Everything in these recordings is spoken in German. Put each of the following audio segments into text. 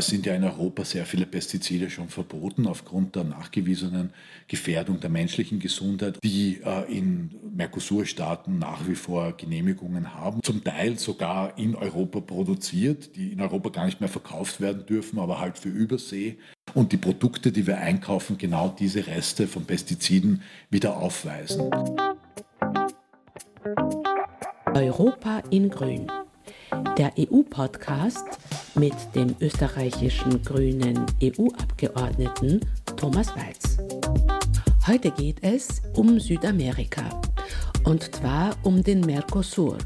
Es sind ja in Europa sehr viele Pestizide schon verboten aufgrund der nachgewiesenen Gefährdung der menschlichen Gesundheit, die äh, in Mercosur-Staaten nach wie vor Genehmigungen haben, zum Teil sogar in Europa produziert, die in Europa gar nicht mehr verkauft werden dürfen, aber halt für Übersee. Und die Produkte, die wir einkaufen, genau diese Reste von Pestiziden wieder aufweisen. Europa in Grün. Der EU-Podcast mit dem österreichischen grünen EU-Abgeordneten Thomas Walz. Heute geht es um Südamerika und zwar um den Mercosur.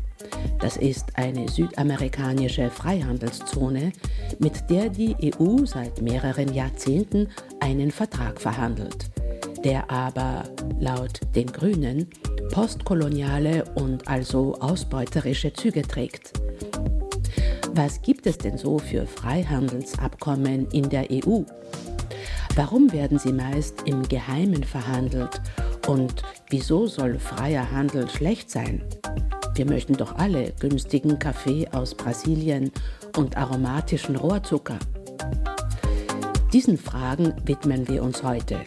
Das ist eine südamerikanische Freihandelszone, mit der die EU seit mehreren Jahrzehnten einen Vertrag verhandelt, der aber laut den Grünen postkoloniale und also ausbeuterische Züge trägt. Was gibt es denn so für Freihandelsabkommen in der EU? Warum werden sie meist im Geheimen verhandelt? Und wieso soll freier Handel schlecht sein? Wir möchten doch alle günstigen Kaffee aus Brasilien und aromatischen Rohrzucker. Diesen Fragen widmen wir uns heute.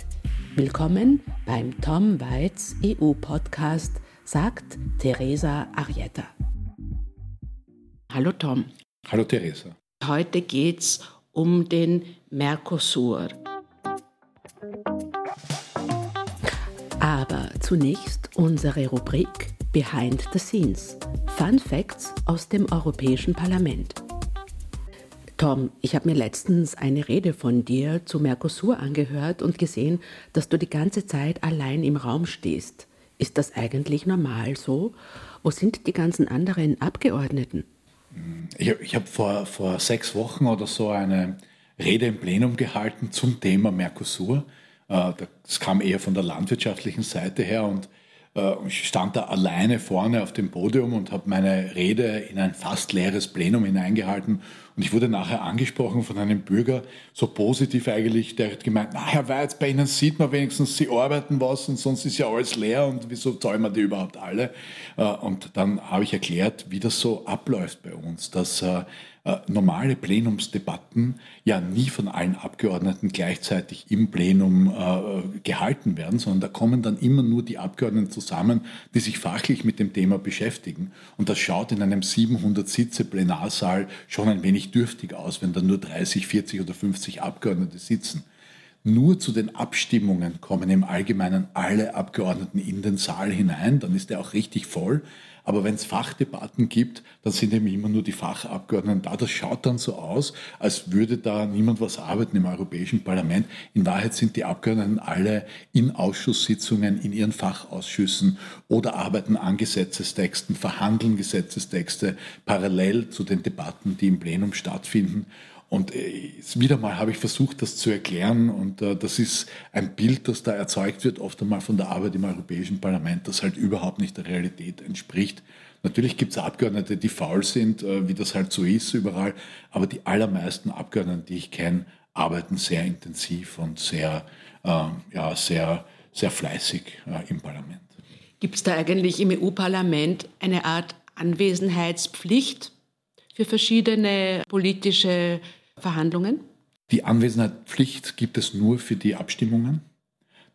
Willkommen beim Tom Weitz EU-Podcast, sagt Teresa Arietta. Hallo Tom. Hallo Theresa. Heute geht es um den Mercosur. Aber zunächst unsere Rubrik Behind the Scenes. Fun Facts aus dem Europäischen Parlament. Tom, ich habe mir letztens eine Rede von dir zu Mercosur angehört und gesehen, dass du die ganze Zeit allein im Raum stehst. Ist das eigentlich normal so? Wo sind die ganzen anderen Abgeordneten? Ich, ich habe vor, vor sechs Wochen oder so eine Rede im Plenum gehalten zum Thema Mercosur. Äh, das kam eher von der landwirtschaftlichen Seite her und ich stand da alleine vorne auf dem Podium und habe meine Rede in ein fast leeres Plenum hineingehalten. Und ich wurde nachher angesprochen von einem Bürger, so positiv eigentlich, der hat gemeint, na Herr Weiz, bei Ihnen sieht man wenigstens, Sie arbeiten was und sonst ist ja alles leer und wieso zahlen wir die überhaupt alle? Äh, und dann habe ich erklärt, wie das so abläuft bei uns, dass äh, äh, normale Plenumsdebatten ja nie von allen Abgeordneten gleichzeitig im Plenum äh, gehalten werden, sondern da kommen dann immer nur die Abgeordneten zusammen, die sich fachlich mit dem Thema beschäftigen. Und das schaut in einem 700 Sitze Plenarsaal schon ein wenig dürftig aus, wenn da nur 30, 40 oder 50 Abgeordnete sitzen. Nur zu den Abstimmungen kommen im Allgemeinen alle Abgeordneten in den Saal hinein, dann ist er auch richtig voll. Aber wenn es Fachdebatten gibt, dann sind eben immer nur die Fachabgeordneten da. Das schaut dann so aus, als würde da niemand was arbeiten im Europäischen Parlament. In Wahrheit sind die Abgeordneten alle in Ausschusssitzungen, in ihren Fachausschüssen oder arbeiten an Gesetzestexten, verhandeln Gesetzestexte parallel zu den Debatten, die im Plenum stattfinden. Und äh, wieder mal habe ich versucht, das zu erklären. Und äh, das ist ein Bild, das da erzeugt wird, oft einmal von der Arbeit im Europäischen Parlament, das halt überhaupt nicht der Realität entspricht. Natürlich gibt es Abgeordnete, die faul sind, äh, wie das halt so ist überall. Aber die allermeisten Abgeordneten, die ich kenne, arbeiten sehr intensiv und sehr, äh, ja, sehr, sehr fleißig im Parlament. Gibt es da eigentlich im EU-Parlament eine Art Anwesenheitspflicht für verschiedene politische Verhandlungen? Die Anwesenheitspflicht gibt es nur für die Abstimmungen.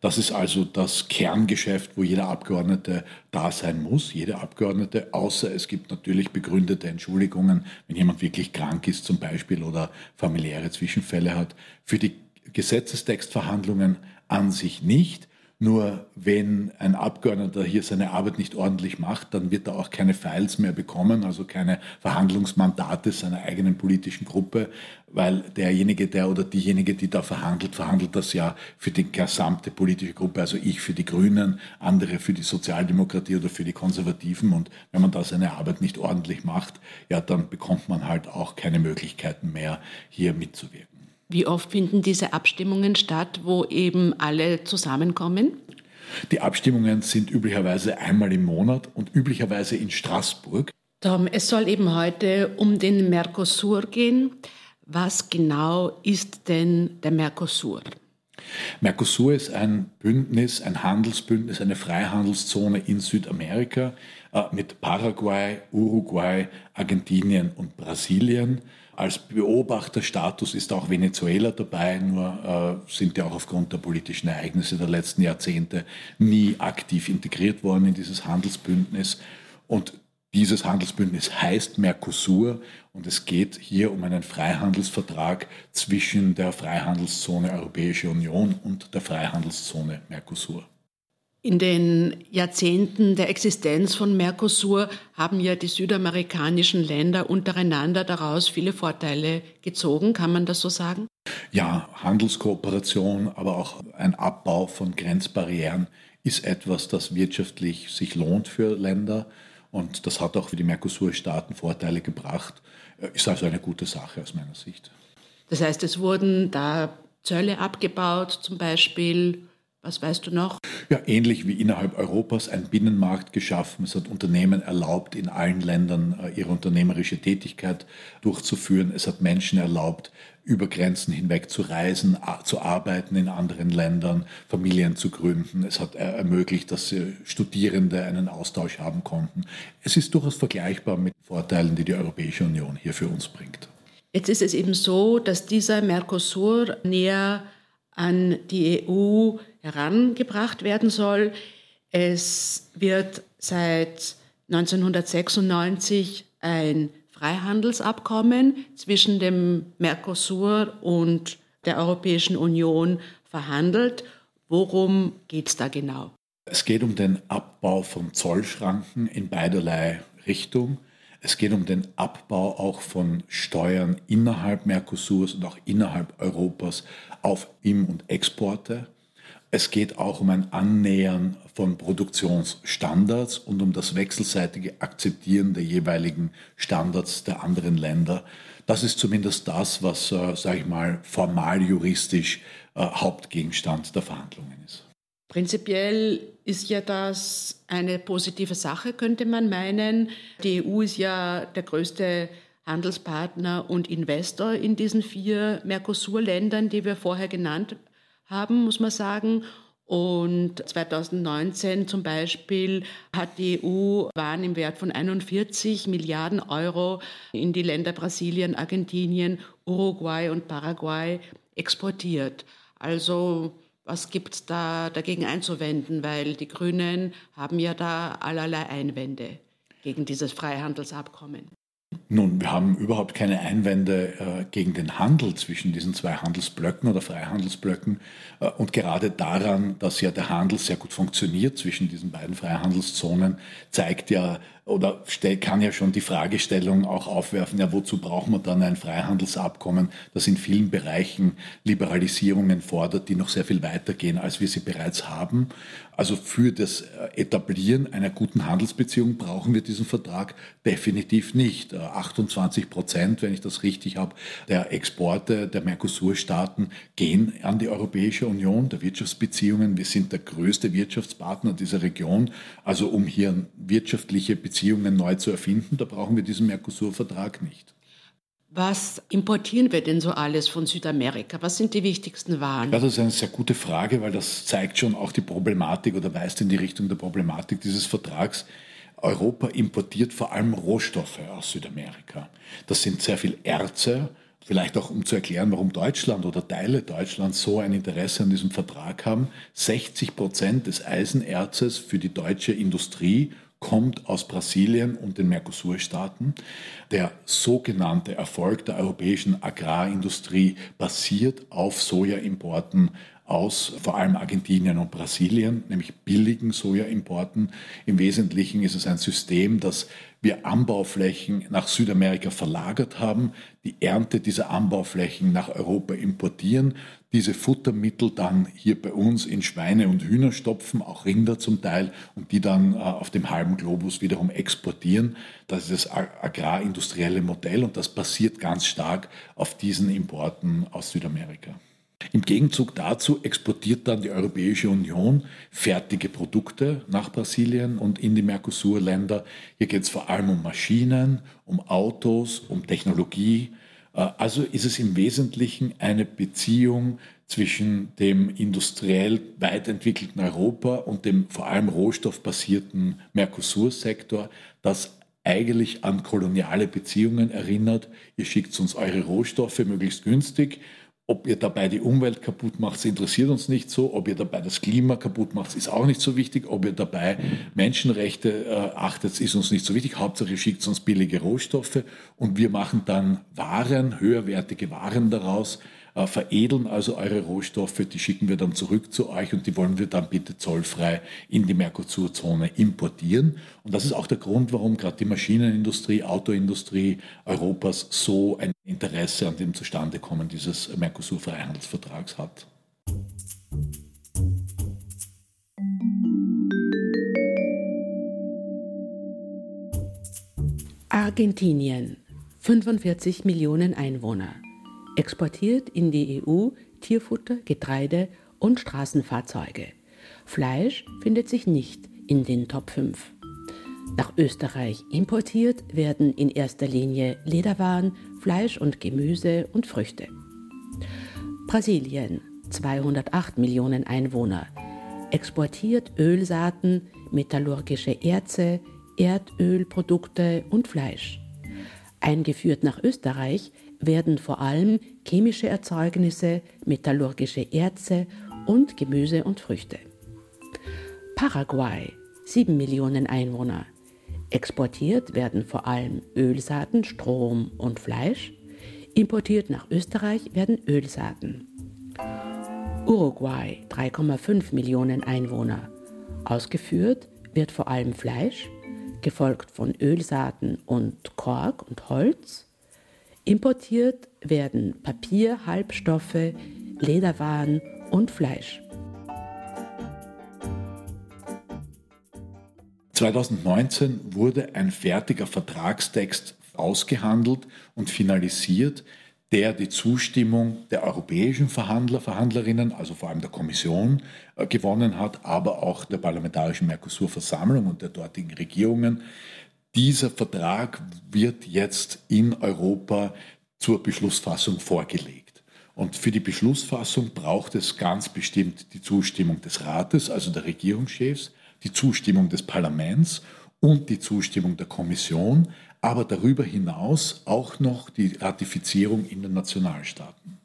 Das ist also das Kerngeschäft, wo jeder Abgeordnete da sein muss, jeder Abgeordnete, außer es gibt natürlich begründete Entschuldigungen, wenn jemand wirklich krank ist zum Beispiel oder familiäre Zwischenfälle hat. Für die Gesetzestextverhandlungen an sich nicht. Nur wenn ein Abgeordneter hier seine Arbeit nicht ordentlich macht, dann wird er auch keine Files mehr bekommen, also keine Verhandlungsmandate seiner eigenen politischen Gruppe, weil derjenige, der oder diejenige, die da verhandelt, verhandelt das ja für die gesamte politische Gruppe, also ich für die Grünen, andere für die Sozialdemokratie oder für die Konservativen. Und wenn man da seine Arbeit nicht ordentlich macht, ja, dann bekommt man halt auch keine Möglichkeiten mehr, hier mitzuwirken. Wie oft finden diese Abstimmungen statt, wo eben alle zusammenkommen? Die Abstimmungen sind üblicherweise einmal im Monat und üblicherweise in Straßburg. Tom, es soll eben heute um den Mercosur gehen. Was genau ist denn der Mercosur? Mercosur ist ein Bündnis, ein Handelsbündnis, eine Freihandelszone in Südamerika äh, mit Paraguay, Uruguay, Argentinien und Brasilien. Als Beobachterstatus ist auch Venezuela dabei, nur äh, sind ja auch aufgrund der politischen Ereignisse der letzten Jahrzehnte nie aktiv integriert worden in dieses Handelsbündnis. Und dieses Handelsbündnis heißt Mercosur und es geht hier um einen Freihandelsvertrag zwischen der Freihandelszone Europäische Union und der Freihandelszone Mercosur. In den Jahrzehnten der Existenz von Mercosur haben ja die südamerikanischen Länder untereinander daraus viele Vorteile gezogen. Kann man das so sagen? Ja, Handelskooperation, aber auch ein Abbau von Grenzbarrieren ist etwas, das wirtschaftlich sich lohnt für Länder. Und das hat auch für die Mercosur-Staaten Vorteile gebracht. Ist also eine gute Sache aus meiner Sicht. Das heißt, es wurden da Zölle abgebaut, zum Beispiel was weißt du noch? Ja, ähnlich wie innerhalb Europas ein Binnenmarkt geschaffen. Es hat Unternehmen erlaubt, in allen Ländern äh, ihre unternehmerische Tätigkeit durchzuführen. Es hat Menschen erlaubt, über Grenzen hinweg zu reisen, zu arbeiten in anderen Ländern, Familien zu gründen. Es hat ermöglicht, dass Studierende einen Austausch haben konnten. Es ist durchaus vergleichbar mit Vorteilen, die die Europäische Union hier für uns bringt. Jetzt ist es eben so, dass dieser Mercosur näher an die EU herangebracht werden soll. Es wird seit 1996 ein Freihandelsabkommen zwischen dem Mercosur und der Europäischen Union verhandelt. Worum geht es da genau? Es geht um den Abbau von Zollschranken in beiderlei Richtung. Es geht um den Abbau auch von Steuern innerhalb Mercosurs und auch innerhalb Europas auf Im- und Exporte. Es geht auch um ein Annähern von Produktionsstandards und um das wechselseitige Akzeptieren der jeweiligen Standards der anderen Länder. Das ist zumindest das, was, äh, sage ich mal, formal juristisch äh, Hauptgegenstand der Verhandlungen ist. Prinzipiell ist ja das eine positive Sache, könnte man meinen. Die EU ist ja der größte Handelspartner und Investor in diesen vier Mercosur-Ländern, die wir vorher genannt haben, muss man sagen. Und 2019 zum Beispiel hat die EU Waren im Wert von 41 Milliarden Euro in die Länder Brasilien, Argentinien, Uruguay und Paraguay exportiert. Also was gibt es da dagegen einzuwenden? Weil die Grünen haben ja da allerlei Einwände gegen dieses Freihandelsabkommen. Nun, wir haben überhaupt keine Einwände äh, gegen den Handel zwischen diesen zwei Handelsblöcken oder Freihandelsblöcken äh, und gerade daran, dass ja der Handel sehr gut funktioniert zwischen diesen beiden Freihandelszonen, zeigt ja oder kann ja schon die Fragestellung auch aufwerfen, ja, wozu braucht man dann ein Freihandelsabkommen, das in vielen Bereichen Liberalisierungen fordert, die noch sehr viel weiter gehen, als wir sie bereits haben. Also für das Etablieren einer guten Handelsbeziehung brauchen wir diesen Vertrag definitiv nicht. 28 äh, Prozent, wenn ich das richtig habe, der Exporte der Mercosur-Staaten gehen an die Europäische Union, der Wirtschaftsbeziehungen. Wir sind der größte Wirtschaftspartner dieser Region. Also um hier wirtschaftliche Beziehungen Beziehungen neu zu erfinden. Da brauchen wir diesen Mercosur-Vertrag nicht. Was importieren wir denn so alles von Südamerika? Was sind die wichtigsten Waren? das ist eine sehr gute Frage, weil das zeigt schon auch die Problematik oder weist in die Richtung der Problematik dieses Vertrags. Europa importiert vor allem Rohstoffe aus Südamerika. Das sind sehr viel Erze, vielleicht auch um zu erklären, warum Deutschland oder Teile Deutschlands so ein Interesse an diesem Vertrag haben. 60 Prozent des Eisenerzes für die deutsche Industrie kommt aus Brasilien und den Mercosur-Staaten. Der sogenannte Erfolg der europäischen Agrarindustrie basiert auf Sojaimporten aus vor allem Argentinien und Brasilien, nämlich billigen Sojaimporten. Im Wesentlichen ist es ein System, das wir Anbauflächen nach Südamerika verlagert haben, die Ernte dieser Anbauflächen nach Europa importieren, diese Futtermittel dann hier bei uns in Schweine und Hühner stopfen, auch Rinder zum Teil, und die dann äh, auf dem halben Globus wiederum exportieren. Das ist das agrarindustrielle Modell und das basiert ganz stark auf diesen Importen aus Südamerika. Im Gegenzug dazu exportiert dann die Europäische Union fertige Produkte nach Brasilien und in die Mercosur-Länder. Hier geht es vor allem um Maschinen, um Autos, um Technologie. Äh, also ist es im Wesentlichen eine Beziehung zwischen dem industriell weit entwickelten Europa und dem vor allem rohstoffbasierten Mercosur-Sektor, das eigentlich an koloniale Beziehungen erinnert. Ihr schickt uns eure Rohstoffe möglichst günstig. Ob ihr dabei die Umwelt kaputt macht, interessiert uns nicht so. Ob ihr dabei das Klima kaputt macht, ist auch nicht so wichtig. Ob ihr dabei Menschenrechte äh, achtet, ist uns nicht so wichtig. Hauptsache ihr schickt uns billige Rohstoffe und wir machen dann Waren, höherwertige Waren daraus, äh, veredeln also eure Rohstoffe, die schicken wir dann zurück zu euch und die wollen wir dann bitte zollfrei in die Mercosur-Zone importieren. Und das ist auch der Grund, warum gerade die Maschinenindustrie, Autoindustrie Europas so ein Interesse an dem Zustandekommen dieses Mercosur-Freihandelsvertrags hat. Argentinien, 45 Millionen Einwohner exportiert in die EU Tierfutter, Getreide und Straßenfahrzeuge. Fleisch findet sich nicht in den Top 5. Nach Österreich importiert werden in erster Linie Lederwaren, Fleisch und Gemüse und Früchte. Brasilien, 208 Millionen Einwohner, exportiert Ölsaaten, metallurgische Erze, Erdölprodukte und Fleisch. Eingeführt nach Österreich werden vor allem chemische Erzeugnisse, metallurgische Erze und Gemüse und Früchte. Paraguay, 7 Millionen Einwohner. Exportiert werden vor allem Ölsaaten, Strom und Fleisch. Importiert nach Österreich werden Ölsaaten. Uruguay, 3,5 Millionen Einwohner. Ausgeführt wird vor allem Fleisch, gefolgt von Ölsaaten und Kork und Holz. Importiert werden Papier, Halbstoffe, Lederwaren und Fleisch. 2019 wurde ein fertiger Vertragstext ausgehandelt und finalisiert, der die Zustimmung der europäischen Verhandler, Verhandlerinnen, also vor allem der Kommission, äh, gewonnen hat, aber auch der Parlamentarischen Mercosur-Versammlung und der dortigen Regierungen. Dieser Vertrag wird jetzt in Europa zur Beschlussfassung vorgelegt. Und für die Beschlussfassung braucht es ganz bestimmt die Zustimmung des Rates, also der Regierungschefs, die Zustimmung des Parlaments und die Zustimmung der Kommission, aber darüber hinaus auch noch die Ratifizierung in den Nationalstaaten.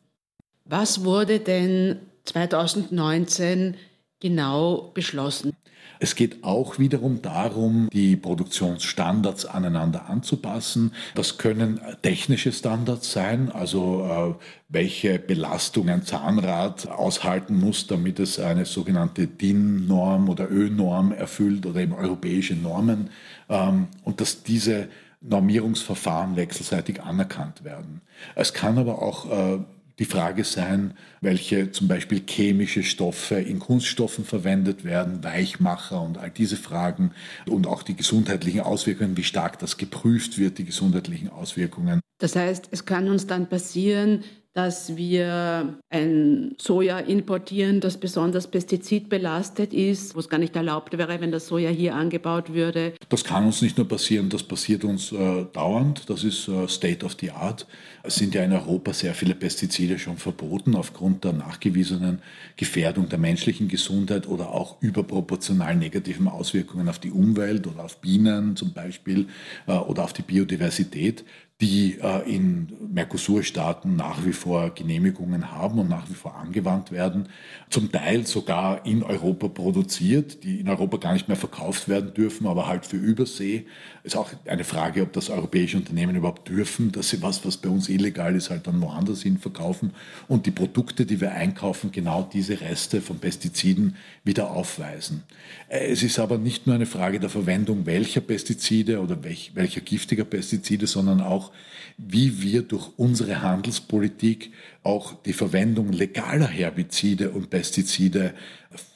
Was wurde denn 2019 genau beschlossen? Es geht auch wiederum darum, die Produktionsstandards aneinander anzupassen. Das können technische Standards sein, also äh, welche Belastung ein Zahnrad aushalten muss, damit es eine sogenannte DIN-Norm oder Ö-Norm erfüllt oder eben europäische Normen. Ähm, und dass diese Normierungsverfahren wechselseitig anerkannt werden. Es kann aber auch äh, die Frage sein, welche zum Beispiel chemische Stoffe in Kunststoffen verwendet werden, Weichmacher und all diese Fragen und auch die gesundheitlichen Auswirkungen, wie stark das geprüft wird, die gesundheitlichen Auswirkungen. Das heißt, es kann uns dann passieren, dass wir ein Soja importieren, das besonders pestizidbelastet ist, wo es gar nicht erlaubt wäre, wenn das Soja hier angebaut würde. Das kann uns nicht nur passieren, das passiert uns äh, dauernd. Das ist äh, State of the Art. Es sind ja in Europa sehr viele Pestizide schon verboten aufgrund der nachgewiesenen Gefährdung der menschlichen Gesundheit oder auch überproportional negativen Auswirkungen auf die Umwelt oder auf Bienen zum Beispiel äh, oder auf die Biodiversität die äh, in Mercosur-Staaten nach wie vor Genehmigungen haben und nach wie vor angewandt werden, zum Teil sogar in Europa produziert, die in Europa gar nicht mehr verkauft werden dürfen, aber halt für Übersee. Ist auch eine Frage, ob das europäische Unternehmen überhaupt dürfen, dass sie was, was bei uns illegal ist, halt dann woanders hin verkaufen und die Produkte, die wir einkaufen, genau diese Reste von Pestiziden wieder aufweisen. Äh, es ist aber nicht nur eine Frage der Verwendung welcher Pestizide oder welch, welcher giftiger Pestizide, sondern auch wie wir durch unsere Handelspolitik auch die Verwendung legaler Herbizide und Pestizide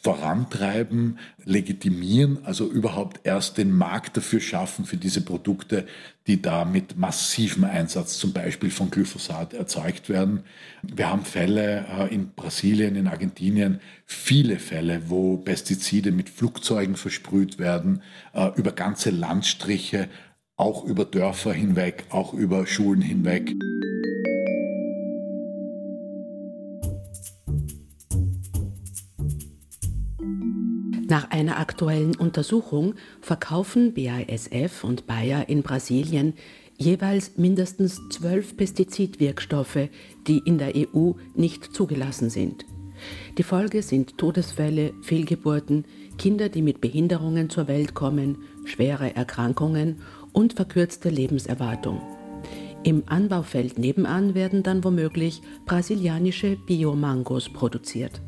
vorantreiben, legitimieren, also überhaupt erst den Markt dafür schaffen für diese Produkte, die da mit massivem Einsatz zum Beispiel von Glyphosat erzeugt werden. Wir haben Fälle äh, in Brasilien, in Argentinien, viele Fälle, wo Pestizide mit Flugzeugen versprüht werden, äh, über ganze Landstriche auch über Dörfer hinweg, auch über Schulen hinweg. Nach einer aktuellen Untersuchung verkaufen BASF und Bayer in Brasilien jeweils mindestens zwölf Pestizidwirkstoffe, die in der EU nicht zugelassen sind. Die Folge sind Todesfälle, Fehlgeburten, Kinder, die mit Behinderungen zur Welt kommen, schwere Erkrankungen und verkürzte Lebenserwartung. Im Anbaufeld nebenan werden dann womöglich brasilianische Biomangos produziert.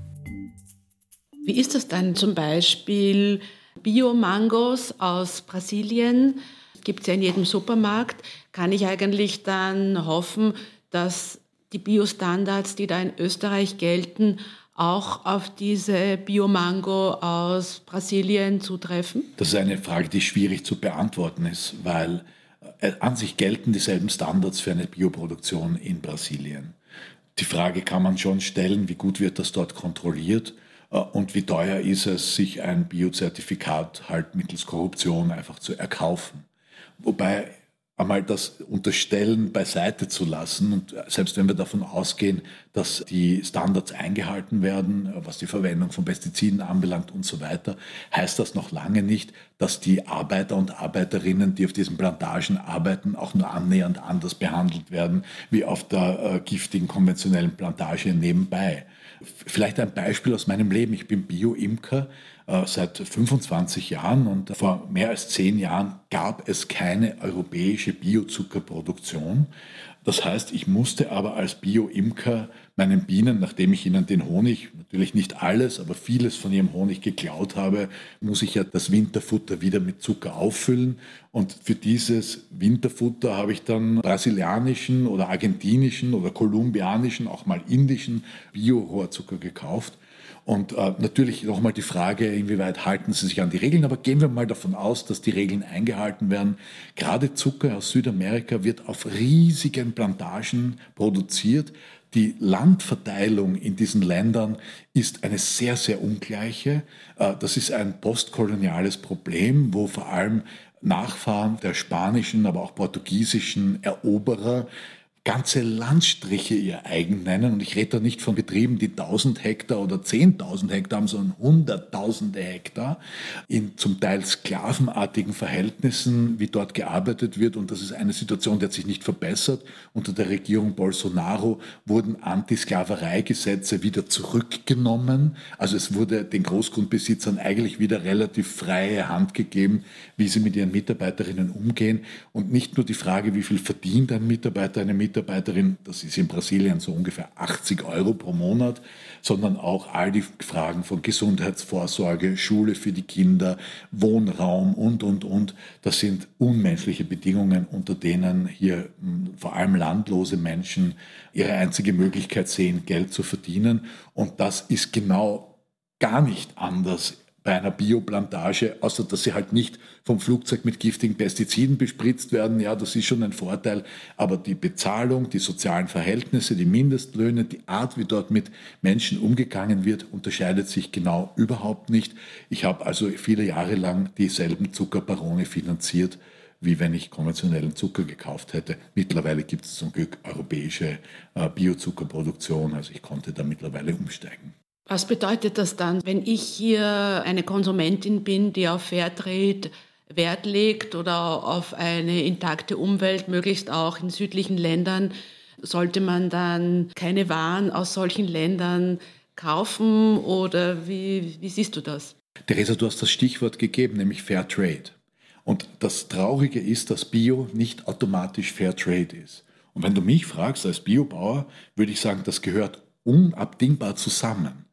Wie ist das dann zum Beispiel Biomangos aus Brasilien? Gibt es ja in jedem Supermarkt. Kann ich eigentlich dann hoffen, dass die Biostandards, die da in Österreich gelten, auch auf diese Biomango aus Brasilien zutreffen? Das ist eine Frage, die schwierig zu beantworten ist, weil äh, an sich gelten dieselben Standards für eine Bioproduktion in Brasilien. Die Frage kann man schon stellen, wie gut wird das dort kontrolliert und wie teuer ist es, sich ein Biozertifikat halt mittels Korruption einfach zu erkaufen. Wobei einmal das Unterstellen beiseite zu lassen. Und selbst wenn wir davon ausgehen, dass die Standards eingehalten werden, was die Verwendung von Pestiziden anbelangt und so weiter, heißt das noch lange nicht, dass die Arbeiter und Arbeiterinnen, die auf diesen Plantagen arbeiten, auch nur annähernd anders behandelt werden wie auf der äh, giftigen konventionellen Plantage nebenbei. Vielleicht ein Beispiel aus meinem Leben. Ich bin Bio-Imker äh, seit 25 Jahren und vor mehr als zehn Jahren gab es keine europäische Biozuckerproduktion. Das heißt, ich musste aber als Bio-Imker meinen Bienen, nachdem ich ihnen den Honig, natürlich nicht alles, aber vieles von ihrem Honig geklaut habe, muss ich ja das Winterfutter wieder mit Zucker auffüllen. Und für dieses Winterfutter habe ich dann brasilianischen oder argentinischen oder kolumbianischen, auch mal indischen Bio-Rohrzucker gekauft. Und äh, natürlich nochmal die Frage, inwieweit halten sie sich an die Regeln. Aber gehen wir mal davon aus, dass die Regeln eingehalten werden. Gerade Zucker aus Südamerika wird auf riesigen Plantagen produziert. Die Landverteilung in diesen Ländern ist eine sehr, sehr ungleiche. Äh, das ist ein postkoloniales Problem, wo vor allem Nachfahren der spanischen, aber auch portugiesischen Eroberer ganze Landstriche ihr eigen nennen. Und ich rede da nicht von Betrieben, die 1000 Hektar oder 10.000 Hektar haben, sondern hunderttausende Hektar in zum Teil sklavenartigen Verhältnissen, wie dort gearbeitet wird. Und das ist eine Situation, die hat sich nicht verbessert. Unter der Regierung Bolsonaro wurden Antisklavereigesetze wieder zurückgenommen. Also es wurde den Großgrundbesitzern eigentlich wieder relativ freie Hand gegeben, wie sie mit ihren Mitarbeiterinnen umgehen. Und nicht nur die Frage, wie viel verdient ein Mitarbeiter, eine Mitarbeiterin, Mitarbeiterin, das ist in Brasilien so ungefähr 80 Euro pro Monat, sondern auch all die Fragen von Gesundheitsvorsorge, Schule für die Kinder, Wohnraum und, und, und. Das sind unmenschliche Bedingungen, unter denen hier hm, vor allem landlose Menschen ihre einzige Möglichkeit sehen, Geld zu verdienen. Und das ist genau gar nicht anders bei einer Bioplantage, außer dass sie halt nicht vom Flugzeug mit giftigen Pestiziden bespritzt werden. Ja, das ist schon ein Vorteil. Aber die Bezahlung, die sozialen Verhältnisse, die Mindestlöhne, die Art, wie dort mit Menschen umgegangen wird, unterscheidet sich genau überhaupt nicht. Ich habe also viele Jahre lang dieselben Zuckerbarone finanziert, wie wenn ich konventionellen Zucker gekauft hätte. Mittlerweile gibt es zum Glück europäische äh, Biozuckerproduktion, also ich konnte da mittlerweile umsteigen. Was bedeutet das dann, wenn ich hier eine Konsumentin bin, die auf Fairtrade Wert legt oder auf eine intakte Umwelt, möglichst auch in südlichen Ländern? Sollte man dann keine Waren aus solchen Ländern kaufen oder wie, wie siehst du das? Theresa, du hast das Stichwort gegeben, nämlich Fairtrade. Und das Traurige ist, dass Bio nicht automatisch Fairtrade ist. Und wenn du mich fragst als Biobauer, würde ich sagen, das gehört unabdingbar zusammen.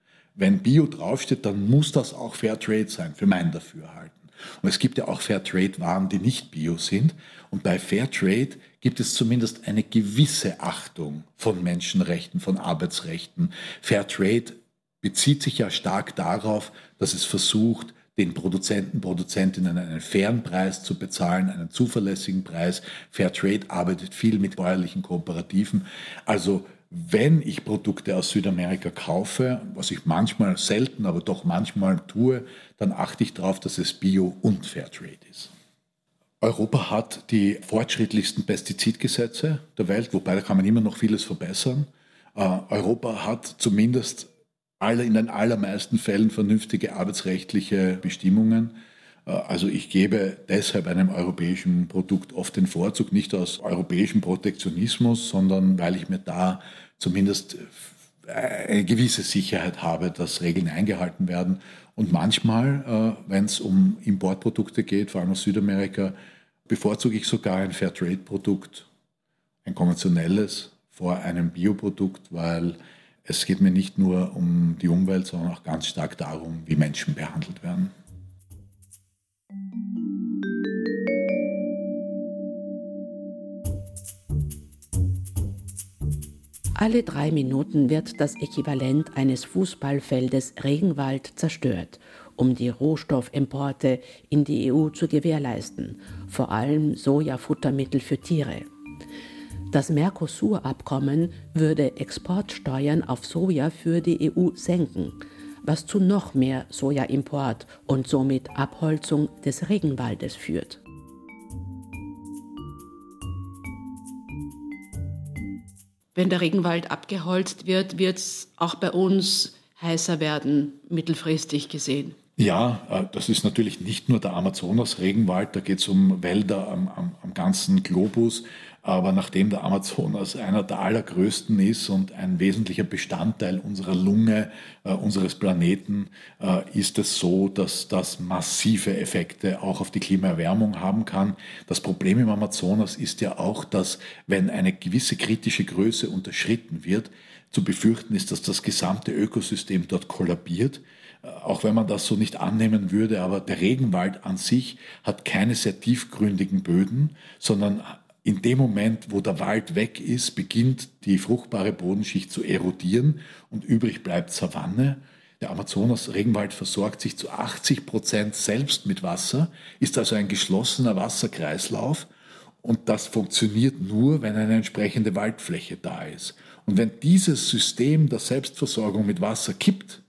Wenn Bio draufsteht, dann muss das auch Fairtrade sein, für mein Dafürhalten. Und es gibt ja auch Fairtrade-Waren, die nicht Bio sind. Und bei Fairtrade gibt es zumindest eine gewisse Achtung von Menschenrechten, von Arbeitsrechten. Fairtrade bezieht sich ja stark darauf, dass es versucht, den Produzenten, Produzentinnen einen fairen Preis zu bezahlen, einen zuverlässigen Preis. Fairtrade arbeitet viel mit bäuerlichen Kooperativen. Also wenn ich Produkte aus Südamerika kaufe, was ich manchmal selten, aber doch manchmal tue, dann achte ich darauf, dass es Bio und Fairtrade ist. Europa hat die fortschrittlichsten Pestizidgesetze der Welt, wobei da kann man immer noch vieles verbessern. Äh, Europa hat zumindest in den allermeisten Fällen vernünftige arbeitsrechtliche Bestimmungen. Äh, also ich gebe deshalb einem europäischen Produkt oft den Vorzug, nicht aus europäischem Protektionismus, sondern weil ich mir da zumindest äh, eine gewisse Sicherheit habe, dass Regeln eingehalten werden. Und manchmal, äh, wenn es um Importprodukte geht, vor allem aus Südamerika, bevorzuge ich sogar ein Fairtrade-Produkt, ein konventionelles, vor einem Bioprodukt, weil es geht mir nicht nur um die Umwelt, sondern auch ganz stark darum, wie Menschen behandelt werden. Alle drei Minuten wird das Äquivalent eines Fußballfeldes Regenwald zerstört, um die Rohstoffimporte in die EU zu gewährleisten, vor allem Sojafuttermittel für Tiere. Das Mercosur-Abkommen würde Exportsteuern auf Soja für die EU senken, was zu noch mehr Sojaimport und somit Abholzung des Regenwaldes führt. Wenn der Regenwald abgeholzt wird, wird es auch bei uns heißer werden, mittelfristig gesehen. Ja, äh, das ist natürlich nicht nur der Amazonas-Regenwald, da geht es um Wälder am, am, am ganzen Globus. Aber nachdem der Amazonas einer der allergrößten ist und ein wesentlicher Bestandteil unserer Lunge, äh, unseres Planeten, äh, ist es so, dass das massive Effekte auch auf die Klimaerwärmung haben kann. Das Problem im Amazonas ist ja auch, dass wenn eine gewisse kritische Größe unterschritten wird, zu befürchten ist, dass das gesamte Ökosystem dort kollabiert äh, auch wenn man das so nicht annehmen würde, aber der Regenwald an sich hat keine sehr tiefgründigen Böden, sondern in dem Moment, wo der Wald weg ist, beginnt die fruchtbare Bodenschicht zu erodieren und übrig bleibt Savanne. Der Amazonas-Regenwald versorgt sich zu 80 Prozent selbst mit Wasser, ist also ein geschlossener Wasserkreislauf und das funktioniert nur, wenn eine entsprechende Waldfläche da ist. Und wenn dieses System der Selbstversorgung mit Wasser kippt,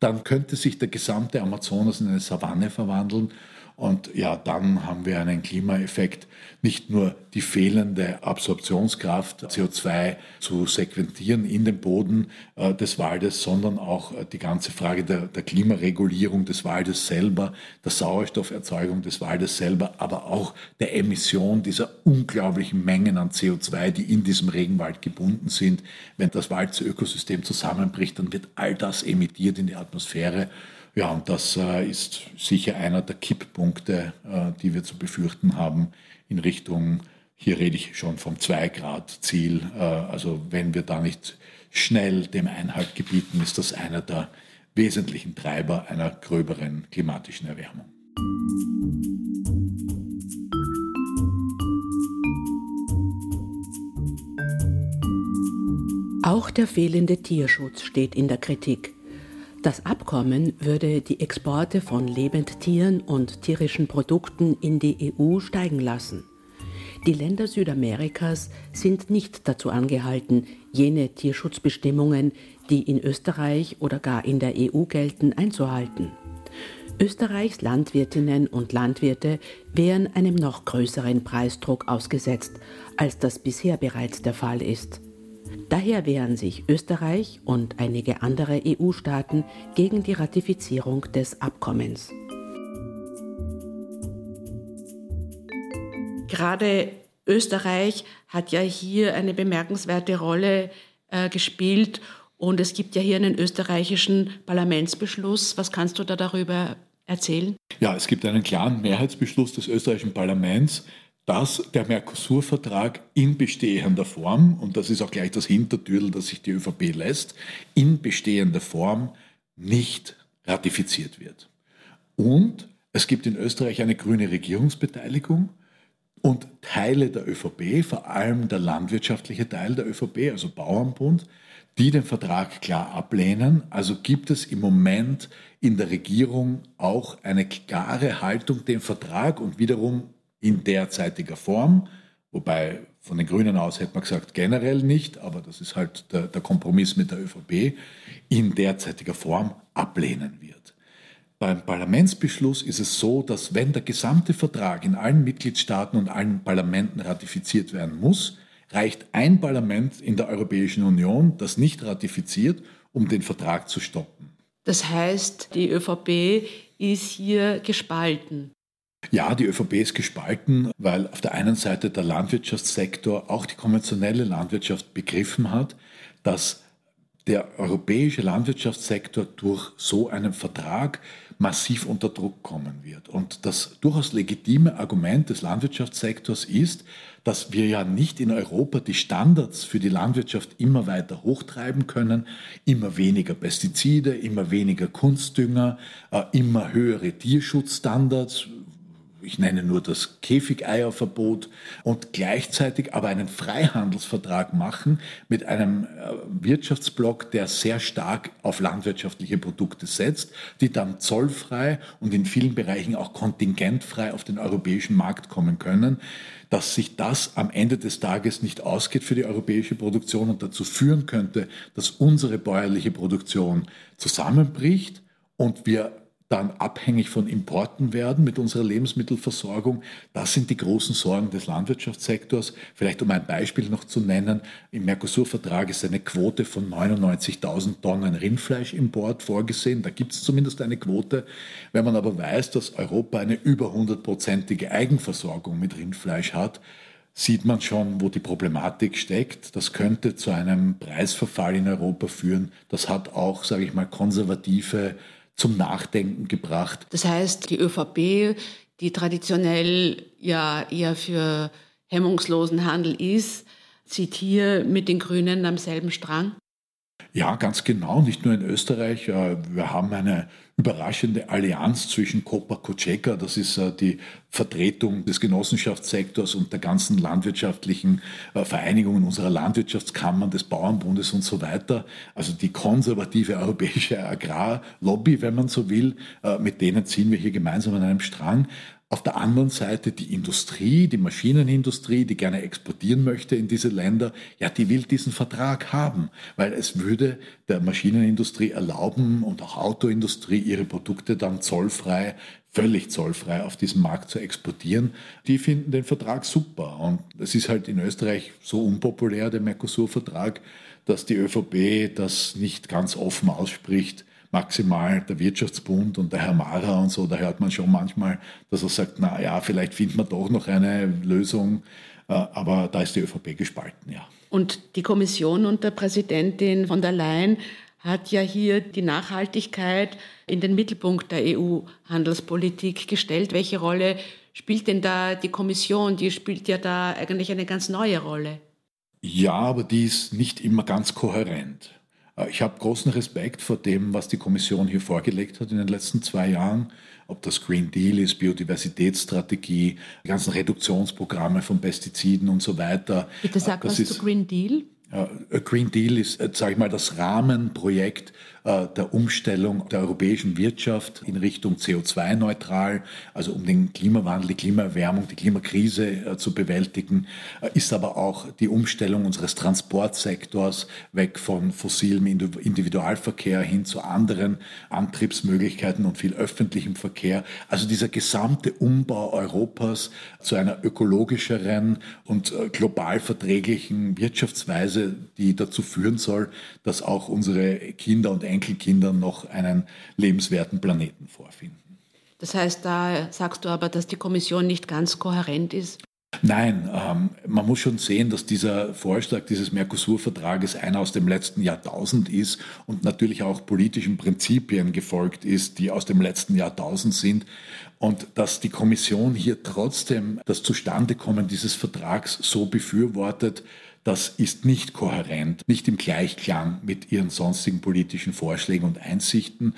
dann könnte sich der gesamte Amazonas in eine Savanne verwandeln und ja, dann haben wir einen Klimaeffekt, nicht nur die fehlende Absorptionskraft, CO2 zu sequentieren in den Boden äh, des Waldes, sondern auch äh, die ganze Frage der, der Klimaregulierung des Waldes selber, der Sauerstofferzeugung des Waldes selber, aber auch der Emission dieser unglaublichen Mengen an CO2, die in diesem Regenwald gebunden sind. Wenn das Waldökosystem zusammenbricht, dann wird all das emittiert in die Atmosphäre. Ja, und das äh, ist sicher einer der Kipppunkte, die wir zu befürchten haben in Richtung, hier rede ich schon vom 2-Grad-Ziel. Äh, also wenn wir da nicht schnell dem Einhalt gebieten, ist das einer der wesentlichen Treiber einer gröberen klimatischen Erwärmung. Auch der fehlende Tierschutz steht in der Kritik. Das Abkommen würde die Exporte von Lebendtieren und tierischen Produkten in die EU steigen lassen. Die Länder Südamerikas sind nicht dazu angehalten, jene Tierschutzbestimmungen, die in Österreich oder gar in der EU gelten, einzuhalten. Österreichs Landwirtinnen und Landwirte wären einem noch größeren Preisdruck ausgesetzt, als das bisher bereits der Fall ist. Daher wehren sich Österreich und einige andere EU-Staaten gegen die Ratifizierung des Abkommens. Gerade Österreich hat ja hier eine bemerkenswerte Rolle äh, gespielt und es gibt ja hier einen österreichischen Parlamentsbeschluss. Was kannst du da darüber erzählen? Ja, es gibt einen klaren Mehrheitsbeschluss des österreichischen Parlaments, dass der Mercosur-Vertrag in bestehender Form, und das ist auch gleich das Hintertürl, das sich die ÖVP lässt, in bestehender Form nicht ratifiziert wird. Und es gibt in Österreich eine grüne Regierungsbeteiligung und Teile der ÖVP, vor allem der landwirtschaftliche Teil der ÖVP, also Bauernbund, die den Vertrag klar ablehnen. Also gibt es im Moment in der Regierung auch eine klare Haltung, den Vertrag und wiederum in derzeitiger Form, wobei von den Grünen aus hätte man gesagt generell nicht, aber das ist halt der, der Kompromiss mit der ÖVP, in derzeitiger Form ablehnen wird. Beim Parlamentsbeschluss ist es so, dass wenn der gesamte Vertrag in allen Mitgliedstaaten und allen Parlamenten ratifiziert werden muss, reicht ein Parlament in der Europäischen Union, das nicht ratifiziert, um den Vertrag zu stoppen. Das heißt, die ÖVP ist hier gespalten. Ja, die ÖVP ist gespalten, weil auf der einen Seite der Landwirtschaftssektor, auch die konventionelle Landwirtschaft begriffen hat, dass der europäische Landwirtschaftssektor durch so einen Vertrag massiv unter Druck kommen wird. Und das durchaus legitime Argument des Landwirtschaftssektors ist, dass wir ja nicht in Europa die Standards für die Landwirtschaft immer weiter hochtreiben können, immer weniger Pestizide, immer weniger Kunstdünger, äh, immer höhere Tierschutzstandards, ich nenne nur das Käfigeierverbot und gleichzeitig aber einen Freihandelsvertrag machen mit einem äh, Wirtschaftsblock, der sehr stark auf landwirtschaftliche Produkte setzt, die dann zollfrei und in vielen Bereichen auch kontingentfrei auf den europäischen Markt kommen können, dass sich das am Ende des Tages nicht ausgeht für die europäische Produktion und dazu führen könnte, dass unsere bäuerliche Produktion zusammenbricht und wir dann abhängig von Importen werden mit unserer Lebensmittelversorgung. Das sind die großen Sorgen des Landwirtschaftssektors. Vielleicht um ein Beispiel noch zu nennen, im Mercosur-Vertrag ist eine Quote von 99.000 Tonnen Rindfleischimport vorgesehen. Da gibt es zumindest eine Quote. Wenn man aber weiß, dass Europa eine über hundertprozentige Eigenversorgung mit Rindfleisch hat, sieht man schon, wo die Problematik steckt. Das könnte zu einem Preisverfall in Europa führen. Das hat auch, sage ich mal, konservative zum Nachdenken gebracht. Das heißt, die ÖVP, die traditionell ja eher für hemmungslosen Handel ist, zieht hier mit den Grünen am selben Strang? Ja, ganz genau. Nicht nur in Österreich. Äh, wir haben eine überraschende Allianz zwischen Copa Cogeca, das ist äh, die Vertretung des Genossenschaftssektors und der ganzen landwirtschaftlichen äh, Vereinigungen unserer Landwirtschaftskammern, des Bauernbundes und so weiter. Also die konservative europäische Agrarlobby, wenn man so will, mit denen ziehen wir hier gemeinsam an einem Strang. Auf der anderen Seite die Industrie, die Maschinenindustrie, die gerne exportieren möchte in diese Länder, ja, die will diesen Vertrag haben, weil es würde der Maschinenindustrie erlauben und auch Autoindustrie ihre Produkte dann zollfrei, völlig zollfrei auf diesem Markt zu exportieren. Die finden den Vertrag super und es ist halt in Österreich so unpopulär, der Mercosur-Vertrag, dass die ÖVP das nicht ganz offen ausspricht maximal der Wirtschaftsbund und der Herr Mara und so, da hört man schon manchmal, dass er sagt, na ja, vielleicht findet man doch noch eine Lösung, äh, aber da ist die ÖVP gespalten, ja. Und die Kommission unter Präsidentin von der Leyen hat ja hier die Nachhaltigkeit in den Mittelpunkt der EU-Handelspolitik gestellt. Welche Rolle spielt denn da die Kommission? Die spielt ja da eigentlich eine ganz neue Rolle. Ja, aber die ist nicht immer ganz kohärent. Äh, ich habe großen Respekt vor dem, was die Kommission hier vorgelegt hat in den letzten zwei Jahren. Ob das Green Deal ist, Biodiversitätsstrategie, die ganzen Reduktionsprogramme von Pestiziden und so weiter. Bitte sag das was zu Green Deal. Green Deal ist, äh, sage ich mal, das Rahmenprojekt äh, der Umstellung der europäischen Wirtschaft in Richtung CO2-neutral, also um den Klimawandel, die Klimaerwärmung, die Klimakrise äh, zu bewältigen, ist aber auch die Umstellung unseres Transportsektors weg von fossilem Individualverkehr hin zu anderen Antriebsmöglichkeiten und viel öffentlichem Verkehr. Also dieser gesamte Umbau Europas zu einer ökologischeren und global verträglichen Wirtschaftsweise Weise, die dazu führen soll, dass auch unsere Kinder und Enkelkinder noch einen lebenswerten Planeten vorfinden. Das heißt, da sagst du aber, dass die Kommission nicht ganz kohärent ist? Nein, ähm, man muss schon sehen, dass dieser Vorschlag dieses Mercosur-Vertrages einer aus dem letzten Jahrtausend ist und natürlich auch politischen Prinzipien gefolgt ist, die aus dem letzten Jahrtausend sind. Und dass die Kommission hier trotzdem das Zustandekommen dieses Vertrags so befürwortet, das ist nicht kohärent, nicht im Gleichklang mit ihren sonstigen politischen Vorschlägen und Einsichten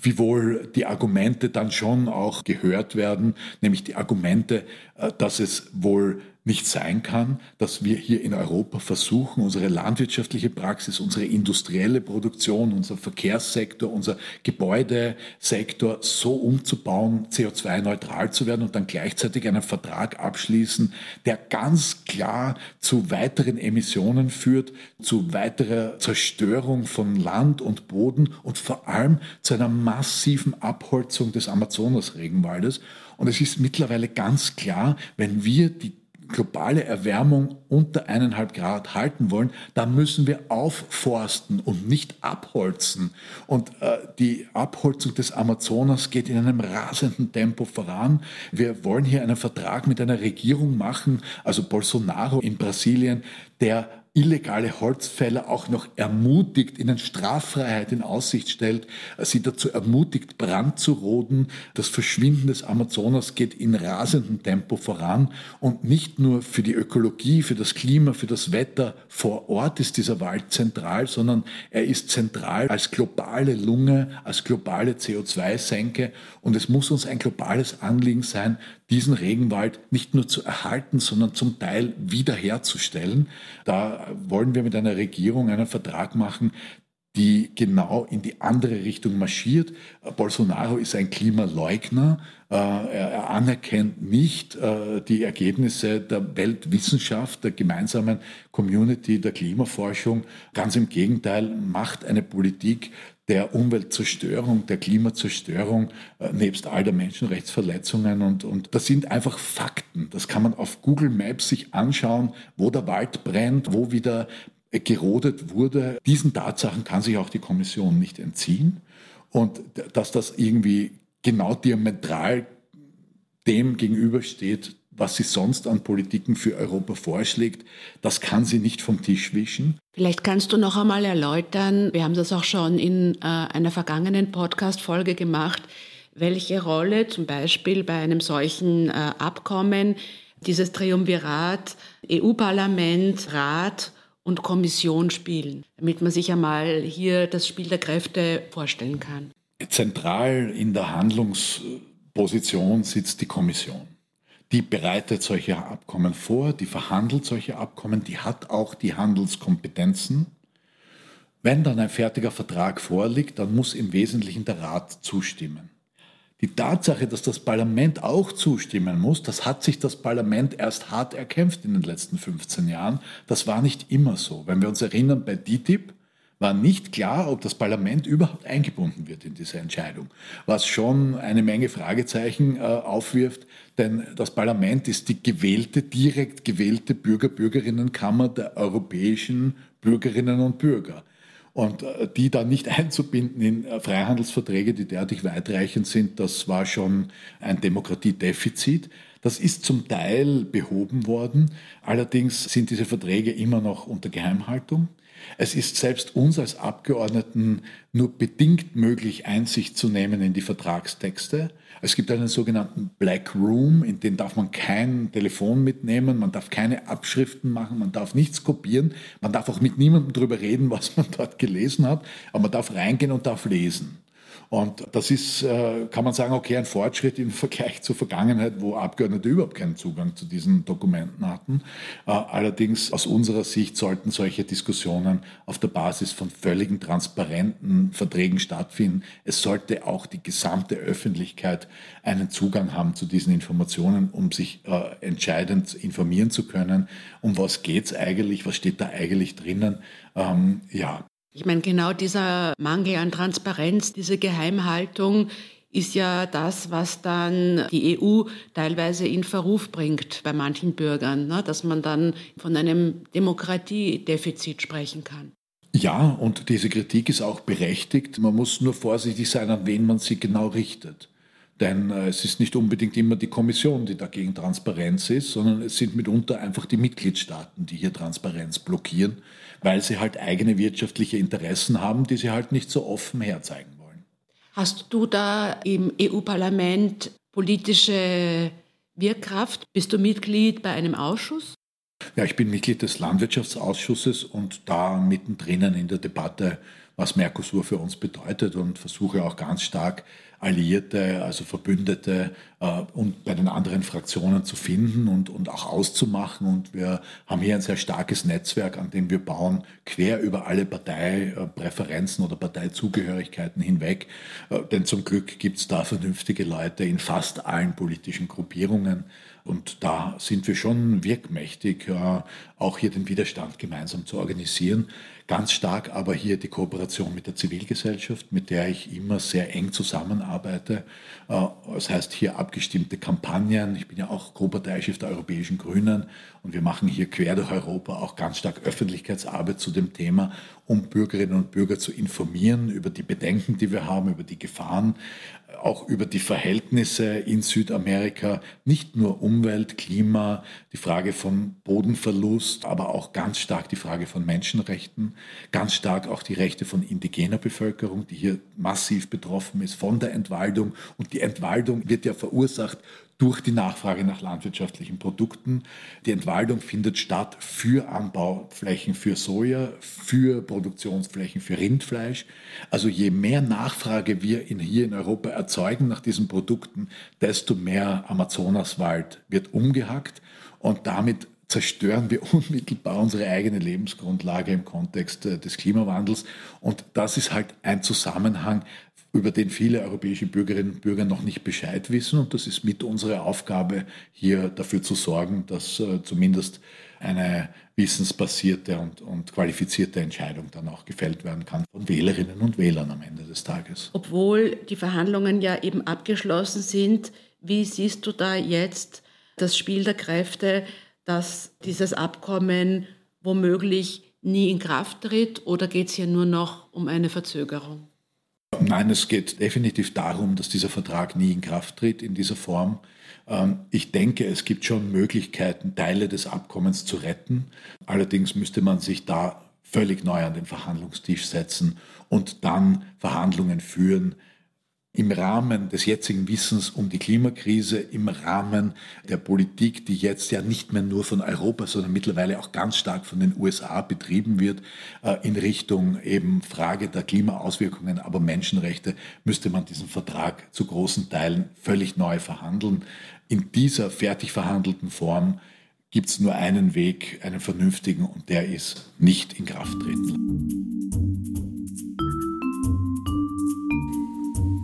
wiewohl die Argumente dann schon auch gehört werden, nämlich die Argumente, äh, dass es wohl nicht sein kann, dass wir hier in Europa versuchen, unsere landwirtschaftliche Praxis, unsere industrielle Produktion, unser Verkehrssektor, unser Gebäudesektor so umzubauen, CO2-neutral zu werden und dann gleichzeitig einen Vertrag abschließen, der ganz klar zu weiteren Emissionen führt, zu weiterer Zerstörung von Land und Boden und vor allem zu einer massiven Abholzung des Amazonas-Regenwaldes. Und es ist mittlerweile ganz klar, wenn wir die globale Erwärmung unter eineinhalb Grad halten wollen, dann müssen wir aufforsten und nicht abholzen. Und äh, die Abholzung des Amazonas geht in einem rasenden Tempo voran. Wir wollen hier einen Vertrag mit einer Regierung machen, also Bolsonaro in Brasilien, der illegale Holzfäller auch noch ermutigt, ihnen Straffreiheit in Aussicht stellt, sie dazu ermutigt, Brand zu roden. Das Verschwinden des Amazonas geht in rasendem Tempo voran. Und nicht nur für die Ökologie, für das Klima, für das Wetter. Vor Ort ist dieser Wald zentral, sondern er ist zentral als globale Lunge, als globale CO2-Senke und es muss uns ein globales Anliegen sein, diesen Regenwald nicht nur zu erhalten, sondern zum Teil wiederherzustellen. Da wollen wir mit einer Regierung einen Vertrag machen, die genau in die andere Richtung marschiert. Bolsonaro ist ein Klimaleugner. Äh, er anerkennt nicht äh, die Ergebnisse der Weltwissenschaft, der gemeinsamen Community der Klimaforschung. Ganz im Gegenteil, macht eine Politik, der Umweltzerstörung, der Klimazerstörung, äh, nebst all der Menschenrechtsverletzungen. Und, und das sind einfach Fakten. Das kann man auf Google Maps sich anschauen, wo der Wald brennt, wo wieder gerodet wurde. Diesen Tatsachen kann sich auch die Kommission nicht entziehen. Und dass das irgendwie genau diametral dem gegenübersteht, was sie sonst an Politiken für Europa vorschlägt, das kann sie nicht vom Tisch wischen. Vielleicht kannst du noch einmal erläutern, wir haben das auch schon in äh, einer vergangenen Podcast-Folge gemacht, welche Rolle zum Beispiel bei einem solchen äh, Abkommen dieses Triumvirat EU-Parlament, Rat und Kommission spielen, damit man sich einmal hier das Spiel der Kräfte vorstellen kann. Zentral in der Handlungsposition sitzt die Kommission die bereitet solche Abkommen vor, die verhandelt solche Abkommen, die hat auch die Handelskompetenzen. Wenn dann ein fertiger Vertrag vorliegt, dann muss im Wesentlichen der Rat zustimmen. Die Tatsache, dass das Parlament auch zustimmen muss, das hat sich das Parlament erst hart erkämpft in den letzten 15 Jahren. Das war nicht immer so. Wenn wir uns erinnern, bei DTIP war nicht klar, ob das Parlament überhaupt eingebunden wird in diese Entscheidung, was schon eine Menge Fragezeichen äh, aufwirft, denn das Parlament ist die gewählte, direkt gewählte Bürger-Bürgerinnenkammer der europäischen Bürgerinnen und Bürger. Und äh, die dann nicht einzubinden in äh, Freihandelsverträge, die derartig weitreichend sind, das war schon ein Demokratiedefizit. Das ist zum Teil behoben worden. Allerdings sind diese Verträge immer noch unter Geheimhaltung. Es ist selbst uns als Abgeordneten nur bedingt möglich, Einsicht zu nehmen in die Vertragstexte. Es gibt einen sogenannten Black Room, in den darf man kein Telefon mitnehmen, man darf keine Abschriften machen, man darf nichts kopieren, man darf auch mit niemandem darüber reden, was man dort gelesen hat, aber man darf reingehen und darf lesen. Und das ist, äh, kann man sagen, okay, ein Fortschritt im Vergleich zur Vergangenheit, wo Abgeordnete überhaupt keinen Zugang zu diesen Dokumenten hatten. Äh, allerdings aus unserer Sicht sollten solche Diskussionen auf der Basis von völligen transparenten Verträgen stattfinden. Es sollte auch die gesamte Öffentlichkeit einen Zugang haben zu diesen Informationen, um sich äh, entscheidend informieren zu können. Um was geht es eigentlich? Was steht da eigentlich drinnen? Ähm, ja, ich meine, genau dieser Mangel an Transparenz, diese Geheimhaltung ist ja das, was dann die EU teilweise in Verruf bringt bei manchen Bürgern, ne? dass man dann von einem Demokratiedefizit sprechen kann. Ja, und diese Kritik ist auch berechtigt. Man muss nur vorsichtig sein, an wen man sie genau richtet. Denn äh, es ist nicht unbedingt immer die Kommission, die dagegen Transparenz ist, sondern es sind mitunter einfach die Mitgliedstaaten, die hier Transparenz blockieren, weil sie halt eigene wirtschaftliche Interessen haben, die sie halt nicht so offen herzeigen wollen. Hast du da im EU-Parlament politische Wirkkraft? Bist du Mitglied bei einem Ausschuss? Ja, ich bin Mitglied des Landwirtschaftsausschusses und da mittendrin in der Debatte, was Mercosur für uns bedeutet und versuche auch ganz stark Alliierte, also Verbündete äh, und bei den anderen Fraktionen zu finden und, und auch auszumachen. Und wir haben hier ein sehr starkes Netzwerk, an dem wir bauen, quer über alle Parteipräferenzen oder Parteizugehörigkeiten hinweg. Äh, denn zum Glück gibt es da vernünftige Leute in fast allen politischen Gruppierungen. Und da sind wir schon wirkmächtig, auch hier den Widerstand gemeinsam zu organisieren. Ganz stark aber hier die Kooperation mit der Zivilgesellschaft, mit der ich immer sehr eng zusammenarbeite arbeite. Äh, das heißt hier abgestimmte Kampagnen. Ich bin ja auch Co-Parteichef der Europäischen Grünen und wir machen hier quer durch Europa auch ganz stark Öffentlichkeitsarbeit zu dem Thema, um Bürgerinnen und Bürger zu informieren über die Bedenken, die wir haben, über die Gefahren, auch über die Verhältnisse in Südamerika, nicht nur Umwelt, Klima, die Frage von Bodenverlust, aber auch ganz stark die Frage von Menschenrechten, ganz stark auch die Rechte von indigener Bevölkerung, die hier massiv betroffen ist von der Entwaldung. Und die Entwaldung wird ja verursacht durch die Nachfrage nach landwirtschaftlichen Produkten. Die Entwaldung findet statt für Anbauflächen für Soja, für Produktionsflächen für Rindfleisch. Also je mehr Nachfrage wir in, hier in Europa erzeugen nach diesen Produkten, desto mehr Amazonaswald wird umgehackt und damit zerstören wir unmittelbar unsere eigene Lebensgrundlage im Kontext äh, des Klimawandels. Und das ist halt ein Zusammenhang, über den viele europäische Bürgerinnen und Bürger noch nicht Bescheid wissen. Und das ist mit unserer Aufgabe, hier dafür zu sorgen, dass äh, zumindest eine wissensbasierte und, und qualifizierte Entscheidung dann auch gefällt werden kann von Wählerinnen und Wählern am Ende des Tages. Obwohl die Verhandlungen ja eben abgeschlossen sind, wie siehst du da jetzt das Spiel der Kräfte, dass dieses Abkommen womöglich nie in Kraft tritt oder geht es hier nur noch um eine Verzögerung? Nein, es geht definitiv darum, dass dieser Vertrag nie in Kraft tritt in dieser Form. Ähm, ich denke, es gibt schon Möglichkeiten, Teile des Abkommens zu retten. Allerdings müsste man sich da völlig neu an den Verhandlungstisch setzen und dann Verhandlungen führen, im Rahmen des jetzigen Wissens um die Klimakrise, im Rahmen der Politik, die jetzt ja nicht mehr nur von Europa, sondern mittlerweile auch ganz stark von den USA betrieben wird, äh, in Richtung eben Frage der Klimaauswirkungen, aber Menschenrechte, müsste man diesen Vertrag zu großen Teilen völlig neu verhandeln. In dieser fertig verhandelten Form gibt es nur einen Weg, einen vernünftigen, und der ist nicht in Kraft treten.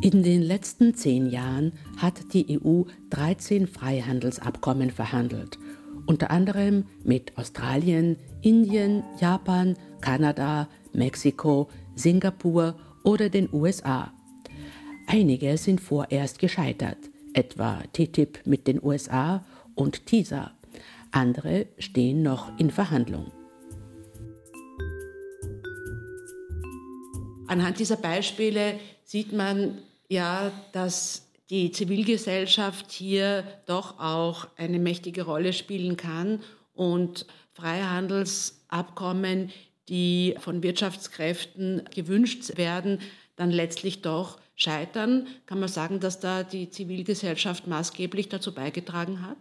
In den letzten zehn Jahren hat die EU 13 Freihandelsabkommen verhandelt, unter anderem mit Australien, Indien, Japan, Kanada, Mexiko, Singapur oder den USA. Einige sind vorerst gescheitert, etwa TTIP mit den USA und TISA. Andere stehen noch in Verhandlung. Anhand dieser Beispiele sieht man, ja, dass die Zivilgesellschaft hier doch auch eine mächtige Rolle spielen kann und Freihandelsabkommen, die von Wirtschaftskräften gewünscht werden, dann letztlich doch scheitern. Kann man sagen, dass da die Zivilgesellschaft maßgeblich dazu beigetragen hat?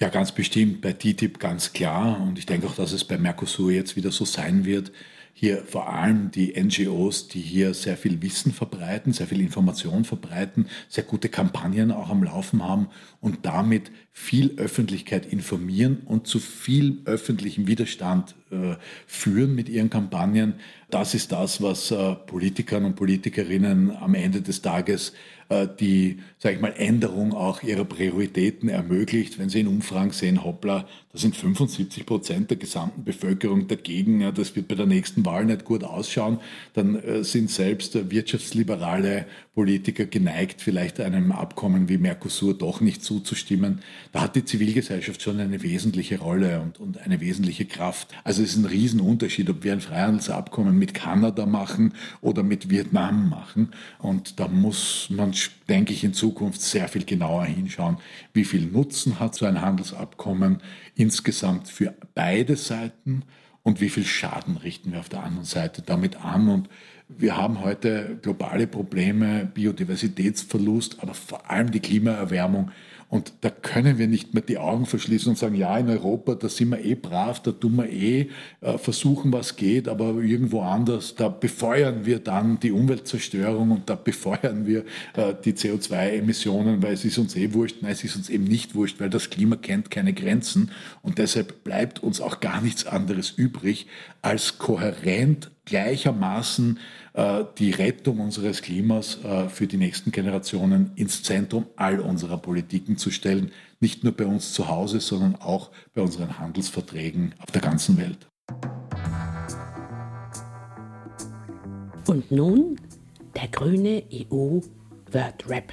Ja, ganz bestimmt bei TTIP ganz klar. Und ich denke auch, dass es bei Mercosur jetzt wieder so sein wird hier vor allem die NGOs, die hier sehr viel Wissen verbreiten, sehr viel Information verbreiten, sehr gute Kampagnen auch am Laufen haben und damit viel Öffentlichkeit informieren und zu viel öffentlichem Widerstand äh, führen mit ihren Kampagnen. Das ist das, was äh, Politikern und Politikerinnen am Ende des Tages die, sage ich mal, Änderung auch ihrer Prioritäten ermöglicht. Wenn Sie in Umfragen sehen, hoppla, da sind 75 Prozent der gesamten Bevölkerung dagegen, das wird bei der nächsten Wahl nicht gut ausschauen, dann äh, sind selbst wirtschaftsliberale Politiker geneigt, vielleicht einem Abkommen wie Mercosur doch nicht zuzustimmen. Da hat die Zivilgesellschaft schon eine wesentliche Rolle und, und eine wesentliche Kraft. Also es ist ein Riesenunterschied, ob wir ein Freihandelsabkommen mit Kanada machen oder mit Vietnam machen. Und da muss man denke ich, in Zukunft sehr viel genauer hinschauen, wie viel Nutzen hat so ein Handelsabkommen insgesamt für beide Seiten? Und wie viel Schaden richten wir auf der anderen Seite damit an. Und wir haben heute globale Probleme, Biodiversitätsverlust, aber vor allem die Klimaerwärmung und da können wir nicht mehr die Augen verschließen und sagen, ja, in Europa, da sind wir eh brav, da tun wir eh äh, versuchen, was geht, aber irgendwo anders, da befeuern wir dann die Umweltzerstörung und da befeuern wir äh, die CO2-Emissionen, weil es ist uns eh wurscht. Nein, es ist uns eben nicht wurscht, weil das Klima kennt keine Grenzen und deshalb bleibt uns auch gar nichts anderes übrig, als kohärent gleichermaßen äh, die Rettung unseres Klimas äh, für die nächsten Generationen ins Zentrum all unserer Politiken zu stellen, nicht nur bei uns zu Hause, sondern auch bei unseren Handelsverträgen auf der ganzen Welt. Und nun der grüne EU Wordrap.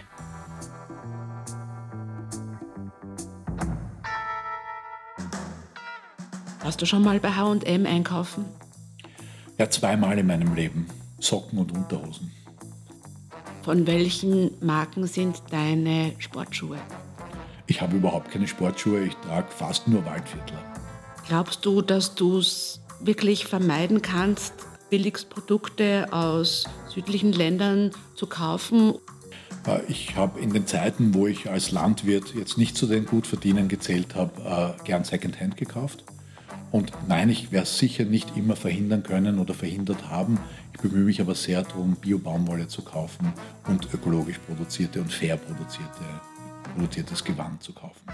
Warst du schon mal bei HM einkaufen? Ja, zweimal in meinem Leben. Socken und Unterhosen. Von welchen Marken sind deine Sportschuhe? Ich habe überhaupt keine Sportschuhe, ich trage fast nur Waldviertler. Glaubst du, dass du es wirklich vermeiden kannst, Billigsprodukte aus südlichen Ländern zu kaufen? Äh, ich habe in den Zeiten, wo ich als Landwirt jetzt nicht zu den Gutverdienern gezählt habe, äh, gern Secondhand gekauft. Und nein, ich werde es sicher nicht immer verhindern können oder verhindert haben. Ich bemühe mich aber sehr darum, Bio-Baumwolle zu kaufen und ökologisch produzierte und fair produzierte, produziertes Gewand zu kaufen.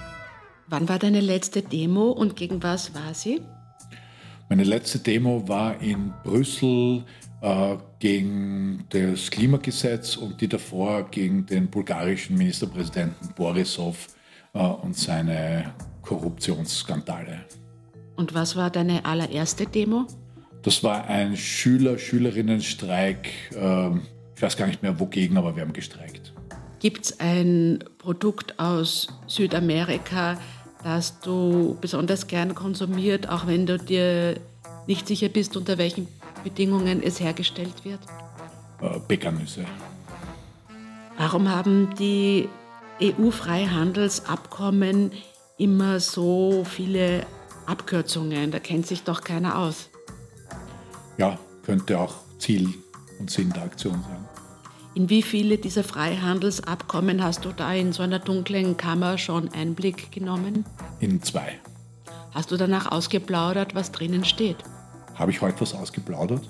Wann war deine letzte Demo und gegen was war sie? Meine letzte Demo war in Brüssel äh, gegen das Klimagesetz und die davor gegen den bulgarischen Ministerpräsidenten Borisov äh, und seine Korruptionsskandale. Und was war deine allererste Demo? Das war ein Schüler-Schülerinnen-Streik. Ähm, ich weiß gar nicht mehr wogegen, aber wir haben gestreikt. Gibt es ein Produkt aus Südamerika, das du besonders gern konsumiert, auch wenn du dir nicht sicher bist, unter welchen Bedingungen es hergestellt wird? Äh, Bäckernüsse. Warum haben die EU-Freihandelsabkommen immer so viele Abkürzungen, da kennt sich doch keiner aus. Ja, könnte auch Ziel und Sinn der Aktion sein. In wie viele dieser Freihandelsabkommen hast du da in so einer dunklen Kammer schon Einblick genommen? In zwei. Hast du danach ausgeplaudert, was drinnen steht? Habe ich heute was ausgeplaudert?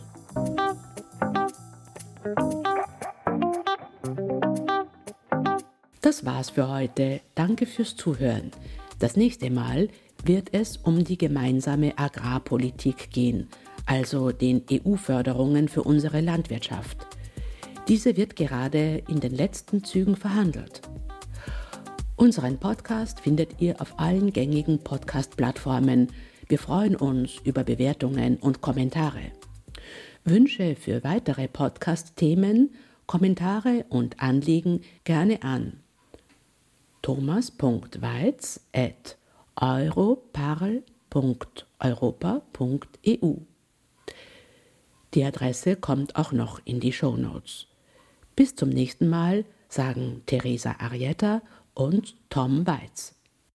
Das war's für heute. Danke fürs Zuhören. Das nächste Mal wird es um die gemeinsame Agrarpolitik gehen, also den EU-Förderungen für unsere Landwirtschaft. Diese wird gerade in den letzten Zügen verhandelt. Unseren Podcast findet ihr auf allen gängigen Podcast-Plattformen. Wir freuen uns über Bewertungen und Kommentare. Wünsche für weitere Podcast-Themen, Kommentare und Anliegen gerne an thomas.weiz@ europarl.europa.eu. Die Adresse kommt auch noch in die Show Notes. Bis zum nächsten Mal sagen Theresa Arietta und Tom Weitz.